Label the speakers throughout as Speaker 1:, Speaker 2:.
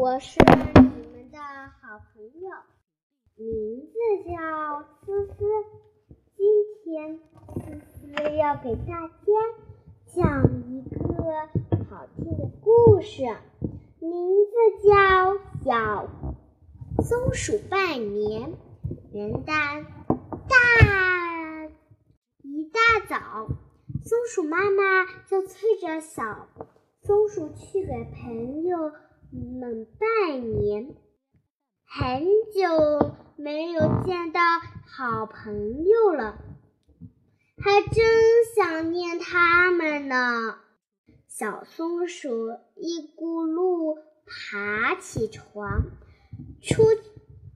Speaker 1: 我是你们的好朋友，名字叫思思。今天思思要给大家讲一个好听的故事，名字叫《小松鼠拜年》。元旦大一大早，松鼠妈妈就催着小松鼠去给朋友。们拜年，很久没有见到好朋友了，还真想念他们呢。小松鼠一咕噜爬起床，出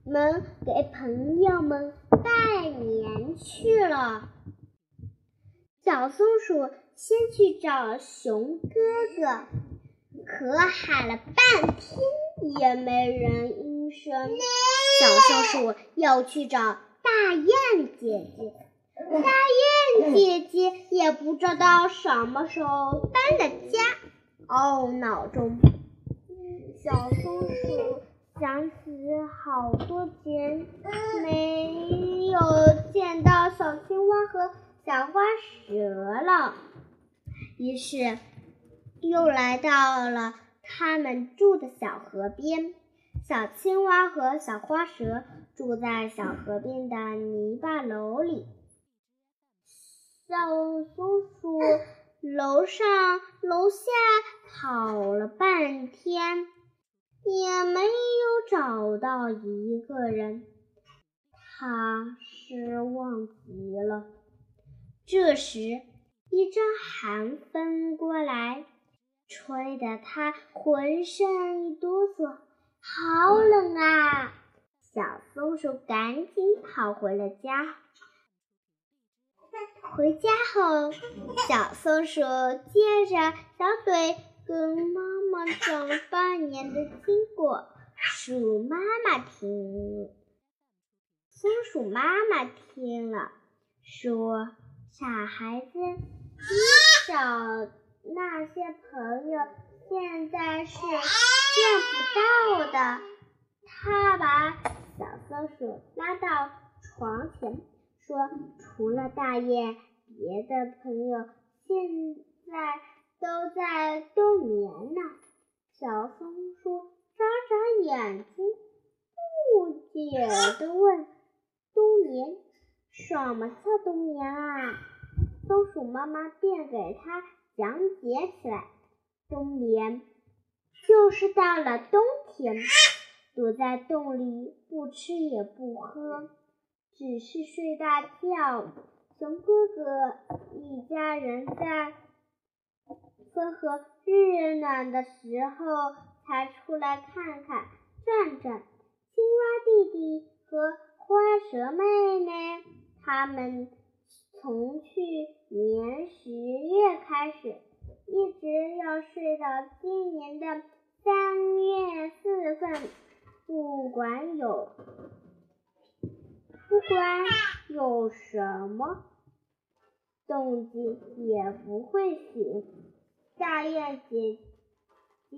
Speaker 1: 门给朋友们拜年去了。小松鼠先去找熊哥哥。可喊了半天也没人应声，小松鼠又去找大雁姐姐，大雁姐姐也不知道什么时候搬的家，懊恼中，小松鼠想起好多年没有见到小青蛙和小花蛇了，于是。又来到了他们住的小河边，小青蛙和小花蛇住在小河边的泥巴楼里。小松鼠楼上楼下跑了半天，也没有找到一个人，它失望极了。这时，一阵寒风过来。吹得它浑身一哆嗦，好冷啊！小松鼠赶紧跑回了家。回家后，小松鼠借着小嘴跟妈妈讲了半年的经过，鼠妈妈听。松鼠妈妈听了，说：“傻孩子，你找。”那些朋友现在是见不到的。他把小松鼠拉到床前，说：“除了大雁，别的朋友现在都在冬眠呢。”小松鼠眨眨眼睛，不解地问：“冬眠？什么叫冬眠啊？”松鼠妈妈便给他。讲解起来，冬眠就是到了冬天，躲在洞里不吃也不喝，只是睡大觉。熊哥哥一家人在风和日暖的时候才出来看看转转。青蛙弟弟和花蛇妹妹他们。从去年十月开始，一直要睡到今年的三月四份，不管有不管有什么动静，也不会醒。大雁姐姐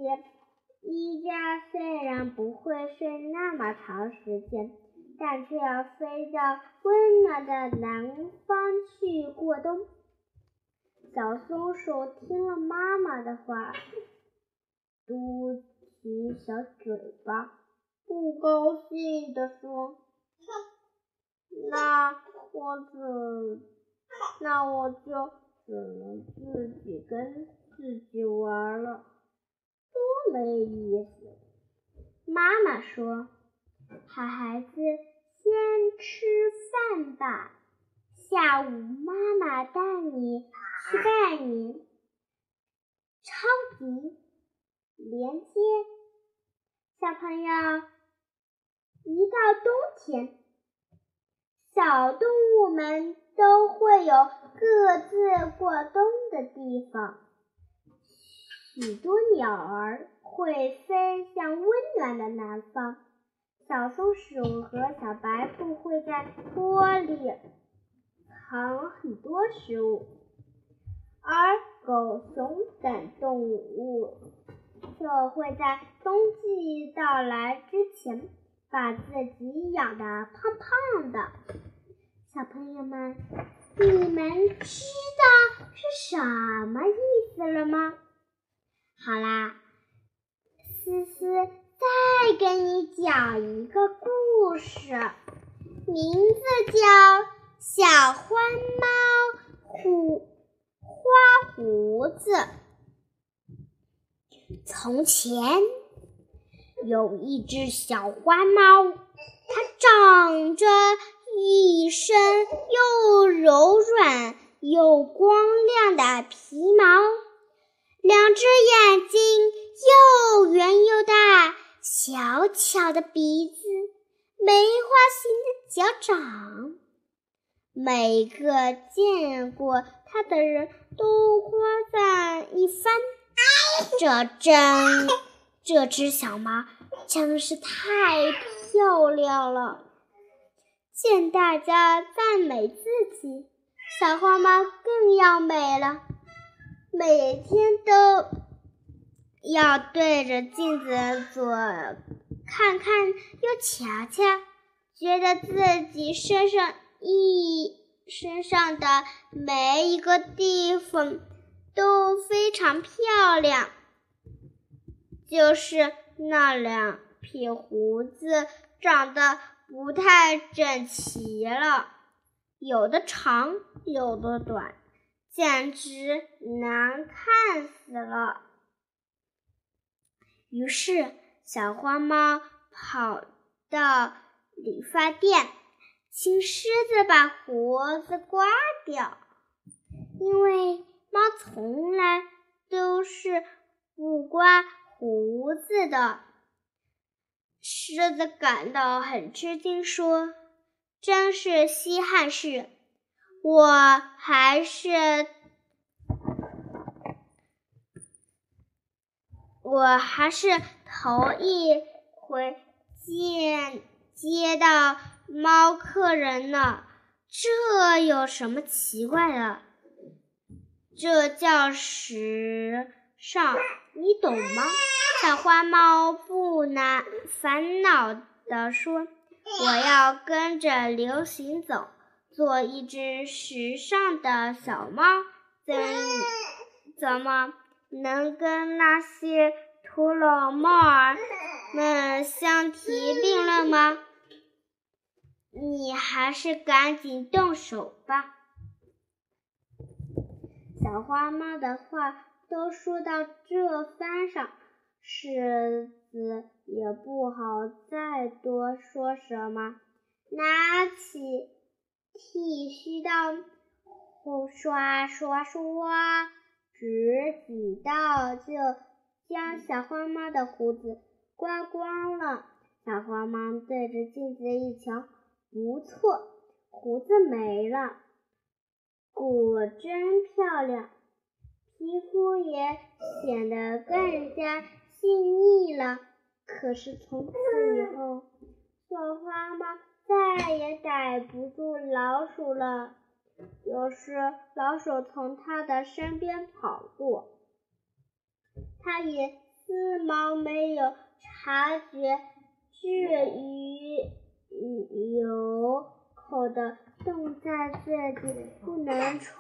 Speaker 1: 一家虽然不会睡那么长时间。但却要飞到温暖的南方去过冬。小松鼠听了妈妈的话，嘟起小嘴巴，不高兴地说：“那我只，那我就只能自己跟自己玩了，多没意思。”妈妈说。好孩子，先吃饭吧。下午妈妈带你去拜年，超级连接。小朋友，一到冬天，小动物们都会有各自过冬的地方。许多鸟儿会飞向温暖的南方。小松鼠和小白兔会在窝里藏很多食物，而狗熊等动物就会在冬季到来之前把自己养得胖胖的。小朋友们，你们知道是什么意思了吗？好啦，思思再给你讲一个故事，名字叫《小花猫胡花胡子》。从前有一只小花猫，它长着一身又柔软又光亮的皮毛，两只眼睛又圆又大，小巧的鼻子，梅花形的脚掌。每个见过它的人都夸赞一番。这真，这只小猫真是太漂亮了。见大家赞美自己，小花猫更要美了，每天都要对着镜子左看看右瞧瞧，觉得自己身上一身上的每一个地方。都非常漂亮，就是那两撇胡子长得不太整齐了，有的长，有的短，简直难看死了。于是，小花猫跑到理发店，请狮子把胡子刮掉，因为。猫从来都是不刮胡子的。狮子感到很吃惊，说：“真是稀罕事！我还是我还是头一回见接到猫客人呢，这有什么奇怪的？”这叫时尚，你懂吗？小花猫不难烦恼地说：“我要跟着流行走，做一只时尚的小猫，怎怎么能跟那些土老帽儿 们相提并论吗？你还是赶紧动手吧。”小花猫的话都说到这番上，狮子也不好再多说什么，拿起剃须刀，刷刷刷，十几刀就将小花猫的胡子刮光了。小花猫对着镜子一瞧，不错，胡子没了。果真漂亮，皮肤也显得更加细腻了。可是从此以后，小花猫再也逮不住老鼠了。有时老鼠从它的身边跑过，它也丝毛没有察觉。至于有口的。洞在这里，不能出，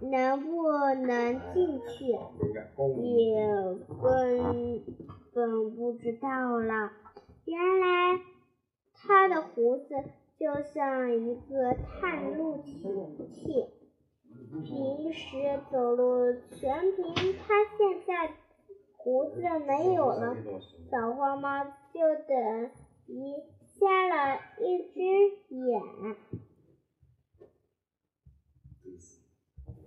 Speaker 1: 能不能进去，也根本不知道了。原来它的胡子就像一个探路器，平时走路全凭他。现在胡子没有了，小花猫就等于瞎了一只眼。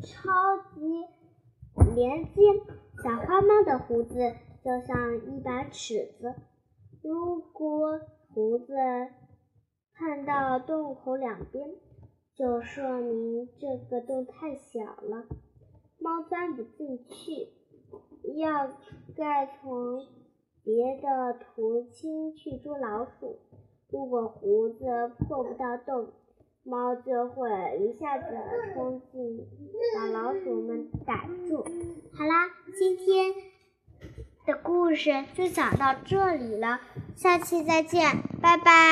Speaker 1: 超级连接，小花猫的胡子就像一把尺子，如果胡子碰到洞口两边，就说明这个洞太小了，猫钻不进去，要再从别的途径去捉老鼠。如果胡子破不到洞，猫就会一下子冲进，把老鼠们逮住。好啦，今天的故事就讲到这里了，下期再见，拜拜。